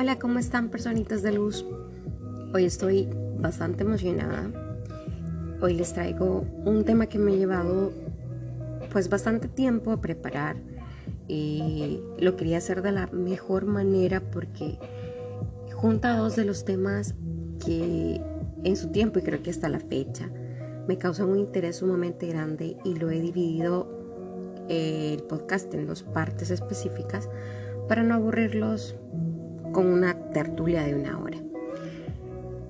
Hola, ¿cómo están personitas de luz? Hoy estoy bastante emocionada. Hoy les traigo un tema que me ha llevado pues bastante tiempo a preparar. Y lo quería hacer de la mejor manera porque junta dos de los temas que en su tiempo y creo que hasta la fecha me causan un interés sumamente grande y lo he dividido eh, el podcast en dos partes específicas para no aburrirlos con una tertulia de una hora.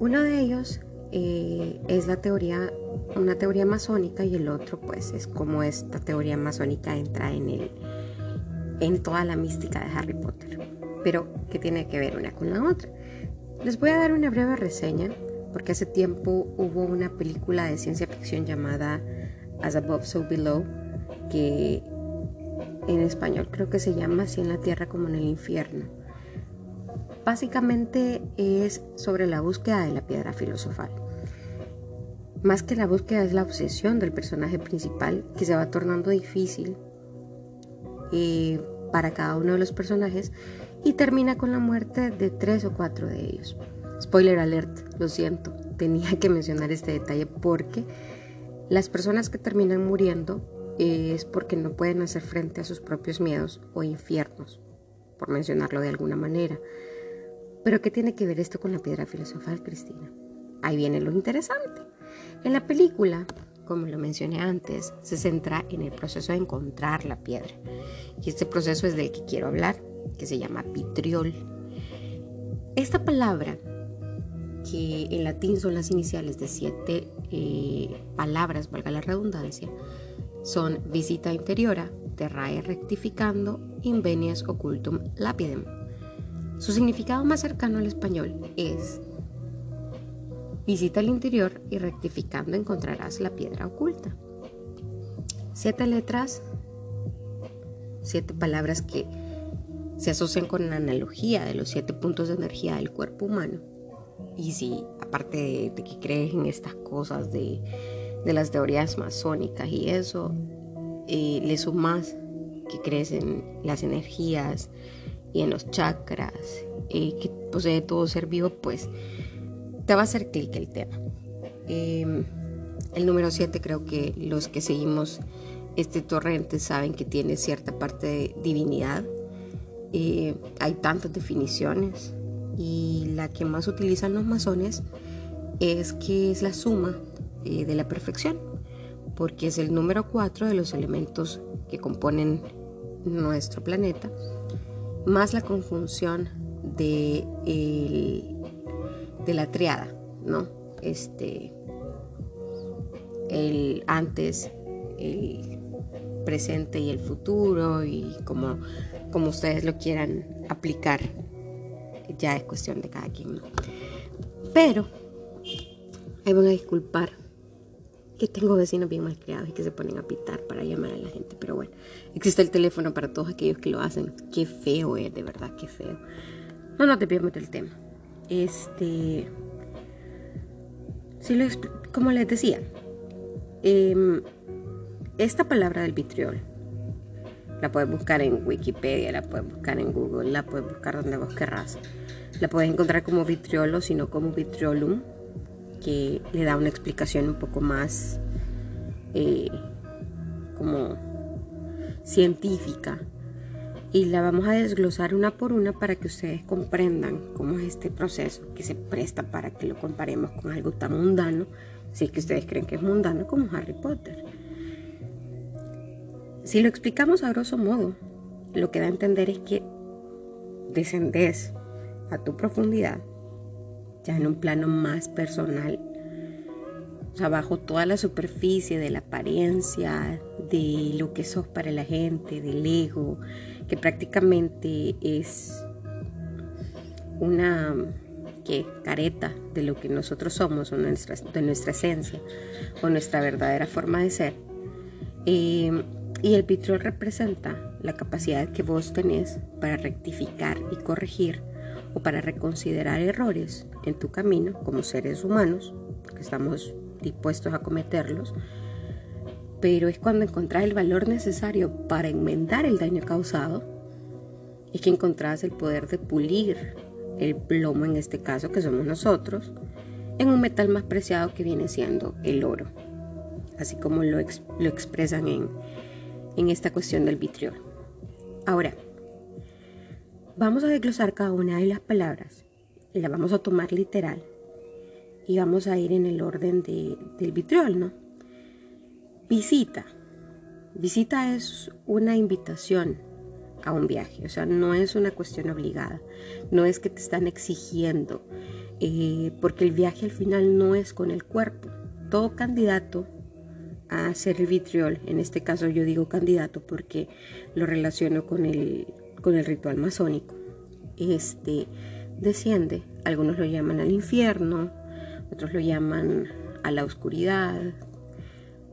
Uno de ellos eh, es la teoría, una teoría masónica y el otro pues es como esta teoría masónica entra en, el, en toda la mística de Harry Potter, pero que tiene que ver una con la otra. Les voy a dar una breve reseña porque hace tiempo hubo una película de ciencia ficción llamada As Above, So Below que en español creo que se llama así en la tierra como en el infierno Básicamente es sobre la búsqueda de la piedra filosofal. Más que la búsqueda es la obsesión del personaje principal que se va tornando difícil eh, para cada uno de los personajes y termina con la muerte de tres o cuatro de ellos. Spoiler alert, lo siento, tenía que mencionar este detalle porque las personas que terminan muriendo eh, es porque no pueden hacer frente a sus propios miedos o infiernos, por mencionarlo de alguna manera. Pero ¿qué tiene que ver esto con la piedra filosofal, Cristina? Ahí viene lo interesante. En la película, como lo mencioné antes, se centra en el proceso de encontrar la piedra. Y este proceso es del que quiero hablar, que se llama vitriol. Esta palabra, que en latín son las iniciales de siete eh, palabras, valga la redundancia, son visita interiora, terrae rectificando, invenias occultum lapidem su significado más cercano al español es visita al interior y rectificando encontrarás la piedra oculta. Siete letras, siete palabras que se asocian con la analogía de los siete puntos de energía del cuerpo humano. Y si, aparte de, que crees en estas cosas de, las teorías masónicas y eso, eh, le sumas que crees en las energías, y en los chakras que posee todo ser vivo, pues te va a hacer clic el tema. Em, el número 7 creo que los que seguimos este torrente saben que tiene cierta parte de divinidad. Eh, hay tantas definiciones y la que más utilizan los masones es que es la suma eh, de la perfección, porque es el número 4 de los elementos que componen nuestro planeta más la conjunción de, de la triada, ¿no? Este, el antes, el presente y el futuro y como, como ustedes lo quieran aplicar, ya es cuestión de cada quien, Pero, ahí van a disculpar que tengo vecinos bien malcriados y que se ponen a pitar para llamar a la gente. Pero bueno, existe el teléfono para todos aquellos que lo hacen. Qué feo es, de verdad, qué feo. No, no te pierdas el tema. Este. Sí, lo como les decía, em, esta palabra del vitriol la puedes buscar en Wikipedia, la puedes buscar en Google, la puedes buscar donde vos querrás. La puedes encontrar como vitriolo, sino como vitriolum que le da una explicación un poco más eh, como científica y la vamos a desglosar una por una para que ustedes comprendan cómo es este proceso que se presta para que lo comparemos con algo tan mundano, si es que ustedes creen que es mundano como Harry Potter. Si lo explicamos a grosso modo, lo que da a entender es que descendes a tu profundidad ya en un plano más personal, o bajo toda la superficie de la apariencia, de lo que sos para la gente, del ego, que prácticamente es una ¿qué? careta de lo que nosotros somos, de nuestra esencia, o nuestra verdadera forma de ser. Eh, y el vitrol representa la capacidad que vos tenés para rectificar y corregir o para reconsiderar errores en tu camino como seres humanos, porque estamos dispuestos a cometerlos, pero es cuando encontrás el valor necesario para enmendar el daño causado, es que encontrás el poder de pulir el plomo en este caso, que somos nosotros, en un metal más preciado que viene siendo el oro, así como lo, lo expresan en, en esta cuestión del vitriol. Ahora, vamos a desglosar cada una de las palabras, y la vamos a tomar literal y vamos a ir en el orden del vitriol, ¿no? Visita. Visita es una invitación a un viaje, o sea, no es una cuestión obligada, no es que te están exigiendo, eh, porque el viaje al final no es con el cuerpo. Todo candidato a hacer el vitriol, en este caso yo digo candidato porque lo relaciono con el, con el ritual masónico, este desciende, algunos lo llaman al infierno, otros lo llaman a la oscuridad,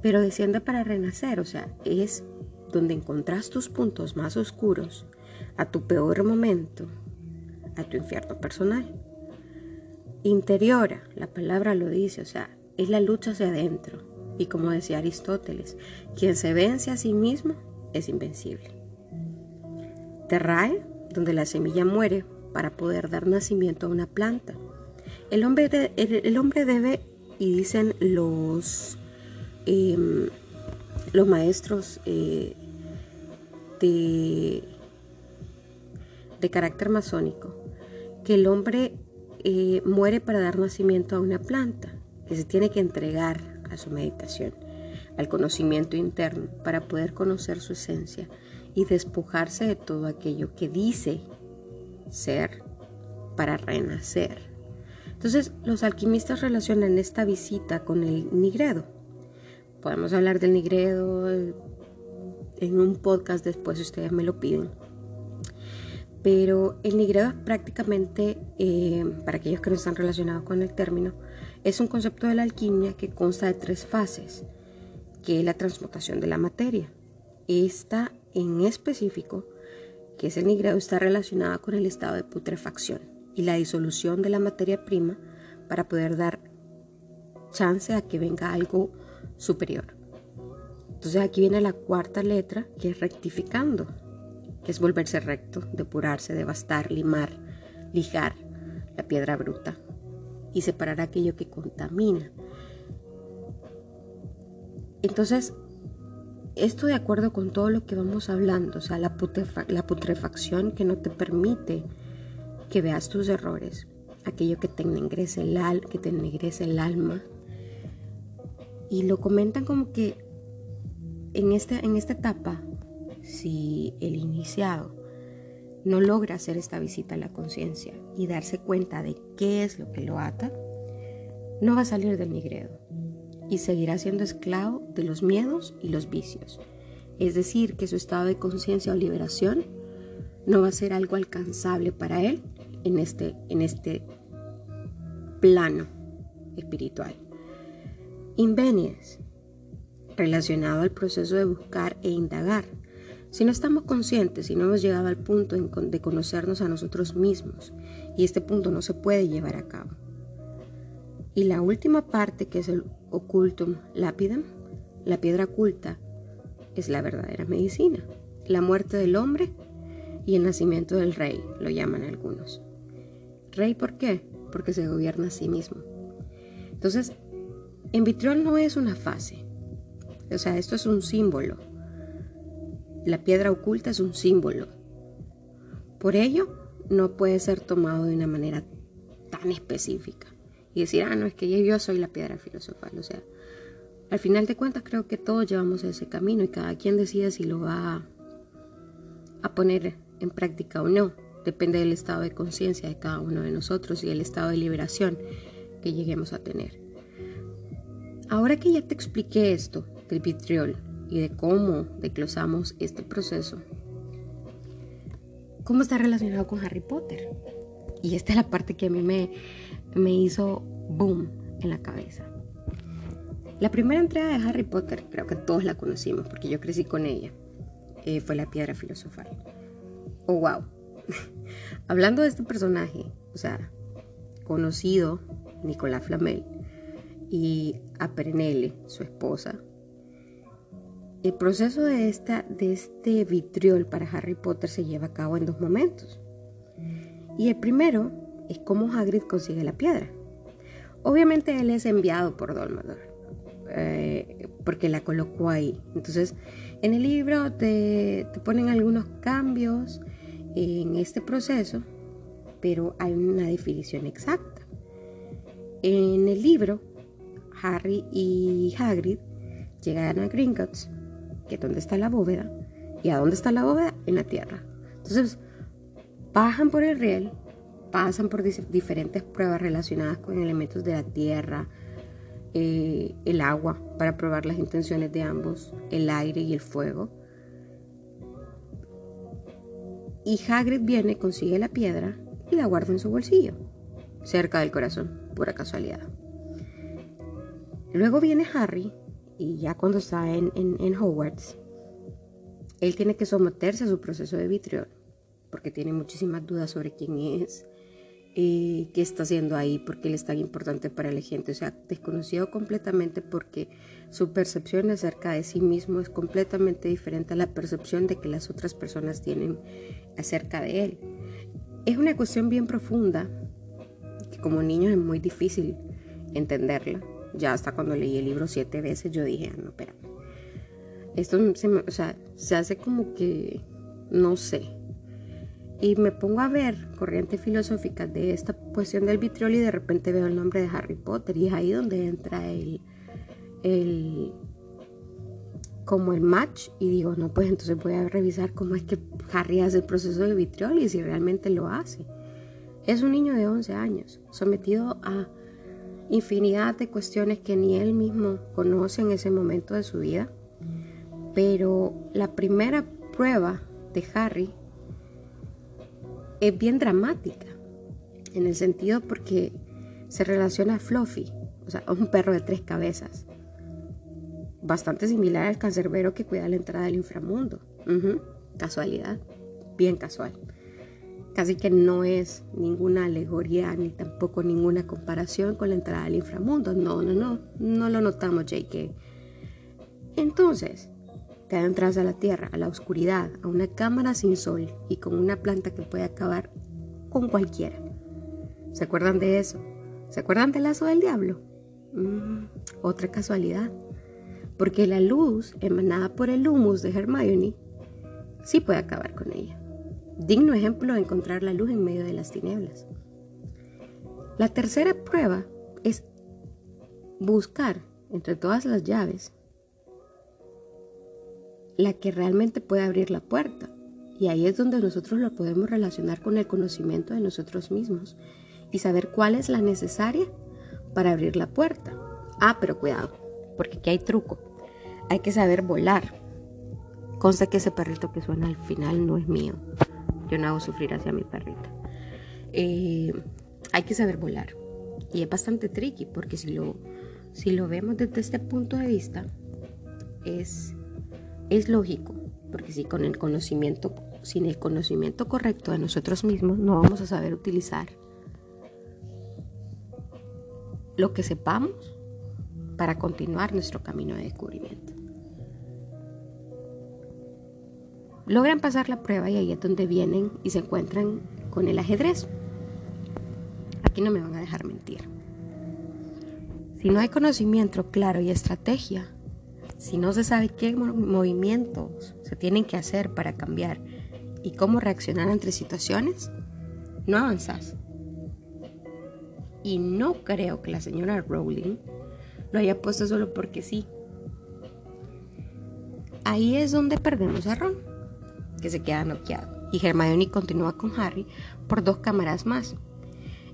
pero desciende para renacer, o sea, es donde encontrás tus puntos más oscuros, a tu peor momento, a tu infierno personal. Interiora, la palabra lo dice, o sea, es la lucha hacia adentro. Y como decía Aristóteles, quien se vence a sí mismo es invencible. Terrae, donde la semilla muere para poder dar nacimiento a una planta. El hombre, el, hombre debe, y dicen los, em, los maestros eh, de, de carácter masónico, que el hombre eh, muere para dar nacimiento a una planta, que se tiene que entregar a su meditación, al conocimiento interno, para poder conocer su esencia y despojarse de todo aquello que dice ser para renacer. Entonces, los alquimistas relacionan esta visita con el nigredo. Podemos hablar del nigredo en un podcast después, si ustedes me lo piden. Pero el nigredo es prácticamente, eh, para aquellos que no están relacionados con el término, es un concepto de la alquimia que consta de tres fases, que es la transmutación de la materia. Esta en específico que es el nigrado, está relacionada con el estado de putrefacción y la disolución de la materia prima para poder dar chance a que venga algo superior. Entonces aquí viene la cuarta letra, que es rectificando, que es volverse recto, depurarse, devastar, limar, lijar la piedra bruta y separar aquello que contamina. Entonces, esto de acuerdo con todo lo que vamos hablando, o sea, la, putrefacción que no te permite que veas tus errores, aquello que te ennegrece el, que te ennegrece el alma. Y lo comentan como que en, este, en esta etapa, si el iniciado no logra hacer esta visita a la conciencia y darse cuenta de qué es lo que lo ata, no va a salir del nigredo y seguirá siendo esclavo de los miedos y los vicios. Es decir, que su estado de conciencia o liberación no va a ser algo alcanzable para él en este, en este plano espiritual. Invenies, relacionado al proceso de buscar e indagar. Si no estamos conscientes, si no hemos llegado al punto de conocernos a nosotros mismos, y este punto no se puede llevar a cabo. Y la última parte, que es el ocultum lapidem, la piedra oculta, es la verdadera medicina. La muerte del hombre y el nacimiento del rey, lo llaman algunos. ¿Rey por qué? Porque se gobierna a sí mismo. Entonces, en vitriol no es una fase. O sea, esto es un símbolo. La piedra oculta es un símbolo. Por ello, no puede ser tomado de una manera tan específica y decir, ah, no, es que yo soy la piedra filosofal. O sea, al final de cuentas creo que todos llevamos ese camino y cada quien decide si lo va a, poner en práctica o no. Depende del estado de conciencia de cada uno de nosotros y el estado de liberación que lleguemos a tener. Ahora que ya te expliqué esto del vitriol y de cómo declosamos este proceso, ¿cómo está relacionado con Harry Potter? Y esta es la parte que a mí me, me hizo boom en la cabeza. La primera entrega de Harry Potter, creo que todos la conocimos porque yo crecí con ella, eh, fue la piedra filosofal. Oh, wow. Hablando de este personaje, o sea, conocido, Nicolás Flamel, y a Pernelle, su esposa, el proceso de, esta, de este vitriol para Harry Potter se lleva a cabo en dos momentos. Y el primero es cómo Hagrid consigue la piedra. Obviamente él es enviado por Dumbledore, eh, porque la colocó ahí. Entonces, en el libro te, te ponen algunos cambios en este proceso, pero hay una definición exacta. En el libro, Harry y Hagrid llegan a Gringotts, que es donde está la bóveda. ¿Y a dónde está la bóveda? En la tierra. Entonces, bajan por el riel, pasan por diferentes pruebas relacionadas con elementos de la tierra, eh, el agua, para probar las intenciones de ambos, el aire y el fuego. Y Hagrid viene, consigue la piedra y la guarda en su bolsillo, cerca del corazón, pura casualidad. Luego viene Harry y ya cuando está en, en, Hogwarts, él tiene que someterse a su proceso de vitriol, porque tiene muchísimas dudas sobre quién es, eh, qué está haciendo ahí, por qué él es tan importante para la gente. O sea, desconocido completamente porque su percepción acerca de sí mismo es completamente diferente a la percepción de que las otras personas tienen acerca de él. Es una cuestión bien profunda que como niño es muy difícil entenderla ya hasta cuando leí el libro siete veces yo dije, ah, no, espera. Esto o sea, se hace como que, no sé. Y me pongo a ver corrientes filosóficas de esta cuestión del vitriol y de repente veo el nombre de Harry Potter y es ahí donde entra el, el como el match y digo, no, pues entonces voy a revisar cómo es que Harry hace el proceso de vitriol y si realmente lo hace. Es un niño de 11 años, sometido a infinidad de cuestiones que ni él mismo conoce en ese momento de su vida. Pero la primera prueba de Harry es bien dramática, en el sentido porque se relaciona a Fluffy, o sea, un perro de tres cabezas, bastante similar al cancerbero que cuida la entrada del inframundo. Casualidad, bien casual casi que no es ninguna alegoría ni tampoco ninguna comparación con la entrada al inframundo. No, no, no, no lo notamos, JK. Entonces, te adentras a la tierra, a la oscuridad, a una cámara sin sol y con una planta que puede acabar con cualquiera. ¿Se acuerdan de eso? ¿Se acuerdan del lazo del diablo? Mm, otra casualidad. Porque la luz emanada por el humus de Hermione sí puede acabar con ella digno ejemplo de encontrar la luz en medio de las tinieblas. La tercera prueba es buscar entre todas las llaves la que realmente puede abrir la puerta. Y ahí es donde nosotros lo podemos relacionar con el conocimiento de nosotros mismos y saber cuál es la necesaria para abrir la puerta. Ah, pero cuidado, porque aquí hay truco. Hay que saber volar. Consta que ese perrito que suena al final no es mío. Yo no hago sufrir hacia mi perrita. Eh, hay que saber volar. Y es bastante tricky porque si lo, si lo vemos desde este punto de vista, es, es lógico. Porque si con el conocimiento, sin el conocimiento correcto de nosotros mismos, no vamos a saber utilizar lo que sepamos para continuar nuestro camino de descubrimiento. Logran pasar la prueba y ahí es donde vienen y se encuentran con el ajedrez. Aquí no me van a dejar mentir. Si no hay conocimiento claro y estrategia, si no se sabe qué movimientos se tienen que hacer para cambiar y cómo reaccionar entre situaciones, no avanzas. Y no creo que la señora Rowling lo haya puesto solo porque sí. Ahí es donde perdemos a Ron que se queda noqueado, y Hermione continúa con Harry por dos cámaras más.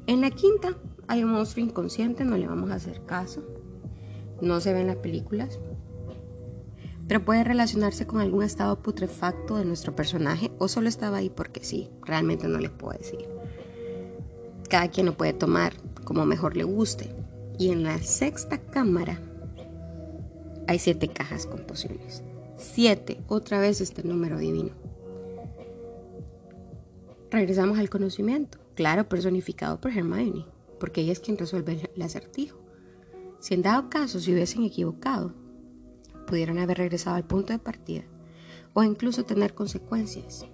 En la quinta hay un monstruo inconsciente, no le vamos a hacer caso, no se ve en las películas, pero puede relacionarse con algún estado putrefacto de nuestro personaje o solo estaba ahí porque sí, realmente no les puedo decir. Cada quien lo puede tomar como mejor le guste. Y en la sexta cámara hay siete cajas con pociones. Siete, otra vez este número divino regresamos al conocimiento, claro, personificado por Hermione, porque ella es quien resuelve el acertijo. Si en dado caso se hubiesen equivocado, pudieran haber regresado al punto de partida o incluso tener consecuencias,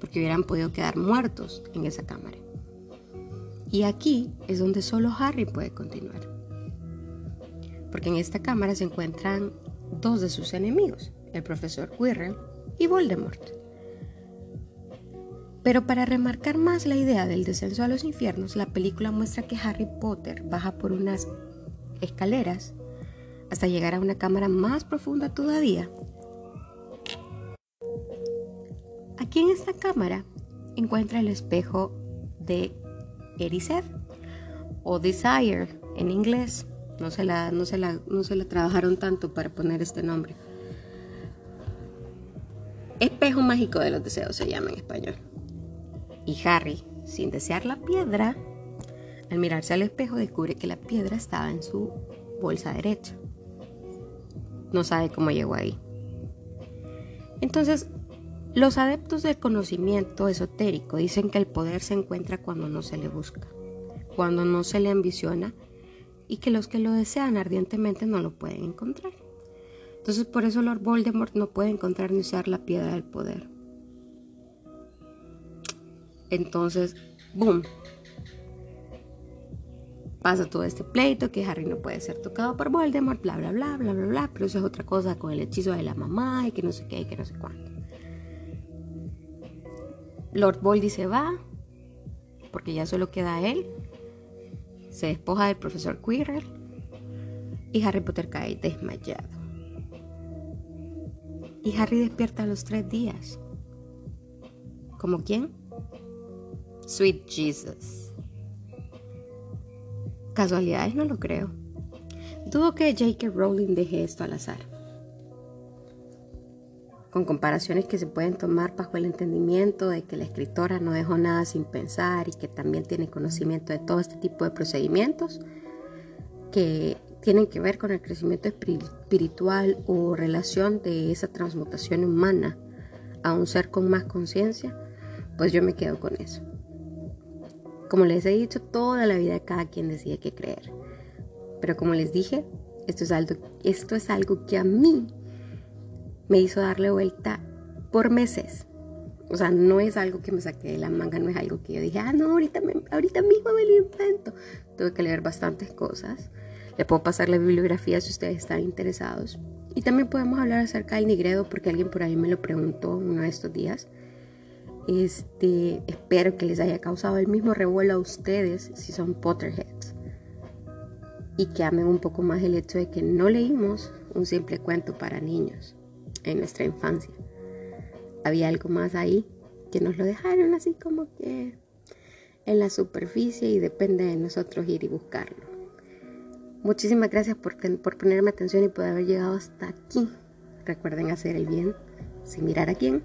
porque hubieran podido quedar muertos en esa cámara. Y aquí es donde solo Harry puede continuar. Porque en esta cámara se encuentran dos de sus enemigos, el profesor Quirrell y Voldemort. Pero para remarcar más la idea del descenso a los infiernos, la película muestra que Harry Potter baja por unas escaleras hasta llegar a una cámara más profunda todavía. Aquí en esta cámara encuentra el espejo de Erised o Desire en inglés. No se, la, no, se la, no se la trabajaron tanto para poner este nombre. Espejo mágico de los deseos se llama en español. Y Harry, sin desear la piedra, al mirarse al espejo descubre que la piedra estaba en su bolsa derecha. No sabe cómo llegó ahí. Entonces, los adeptos del conocimiento esotérico dicen que el poder se encuentra cuando no se le busca, cuando no se le ambiciona y que los que lo desean ardientemente no lo pueden encontrar. Entonces por eso Lord Voldemort no puede encontrar ni usar la piedra del poder. Entonces, ¡boom! Pasa todo este pleito que Harry no puede ser tocado por Voldemort, bla, bla, bla, bla, bla, bla, pero eso es otra cosa con el hechizo de la mamá y que no sé qué y que no sé cuánto. Lord Voldy se va, porque ya solo queda él. Se despoja del profesor Quirrell y Harry Potter cae desmayado. Y Harry despierta a los tres días. ¿Como quién? Sweet Jesus. Casualidades no lo creo. Dudo que J.K. Rowling deje esto al azar. Con comparaciones que se pueden tomar bajo el entendimiento de que la escritora no dejó nada sin pensar y que también tiene conocimiento de todo este tipo de procedimientos que tienen que ver con el crecimiento espiritual o relación de esa transmutación humana a un ser con más conciencia, pues yo me quedo con eso. Como les he dicho, toda la vida cada quien decide qué creer. Pero como les dije, esto es algo, esto es algo que a mí me hizo darle vuelta por meses. O sea, no es algo que me saqué de la manga, no es algo que yo dije, ah, no, ahorita, ahorita mismo me lo invento. Tuve que leer bastantes cosas le puedo pasar la bibliografía si ustedes están interesados. Y también podemos hablar acerca del Nigredo porque alguien por ahí me lo preguntó uno de estos días. Este, espero que les haya causado el mismo revuelo a ustedes si son Potterheads. Y que amen un poco más el hecho de que no leímos un simple cuento para niños en nuestra infancia. Había algo más ahí que nos lo dejaron así como que en la superficie y depende de nosotros ir y buscarlo. Muchísimas gracias por, por ponerme atención y por haber llegado hasta aquí. Recuerden hacer el bien sin mirar a quién.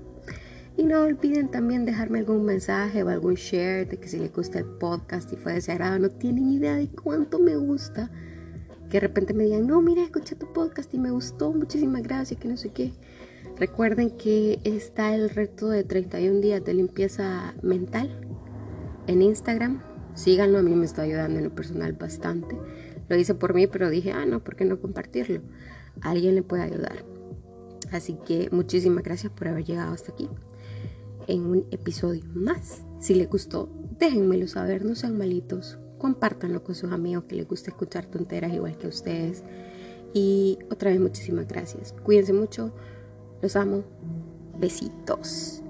Y no olviden también dejarme algún mensaje o algún share de que si les gusta el podcast y fue desagrado, no tienen idea de cuánto me gusta. Que de repente me digan, no, mira, escuché tu podcast y me gustó, muchísimas gracias, que no sé qué. Recuerden que está el reto de 31 días de limpieza mental en Instagram. Síganlo, a mí me está ayudando en lo personal bastante. Lo hice por mí, pero dije, ah, no, ¿por qué no compartirlo? alguien le puede ayudar. Así que muchísimas gracias por haber llegado hasta aquí en un episodio más. Si les gustó, déjenmelo saber, no sean malitos. Compártanlo con sus amigos que les gusta escuchar tonteras igual que a ustedes. Y otra vez muchísimas gracias. Cuídense mucho. Los amo. Besitos.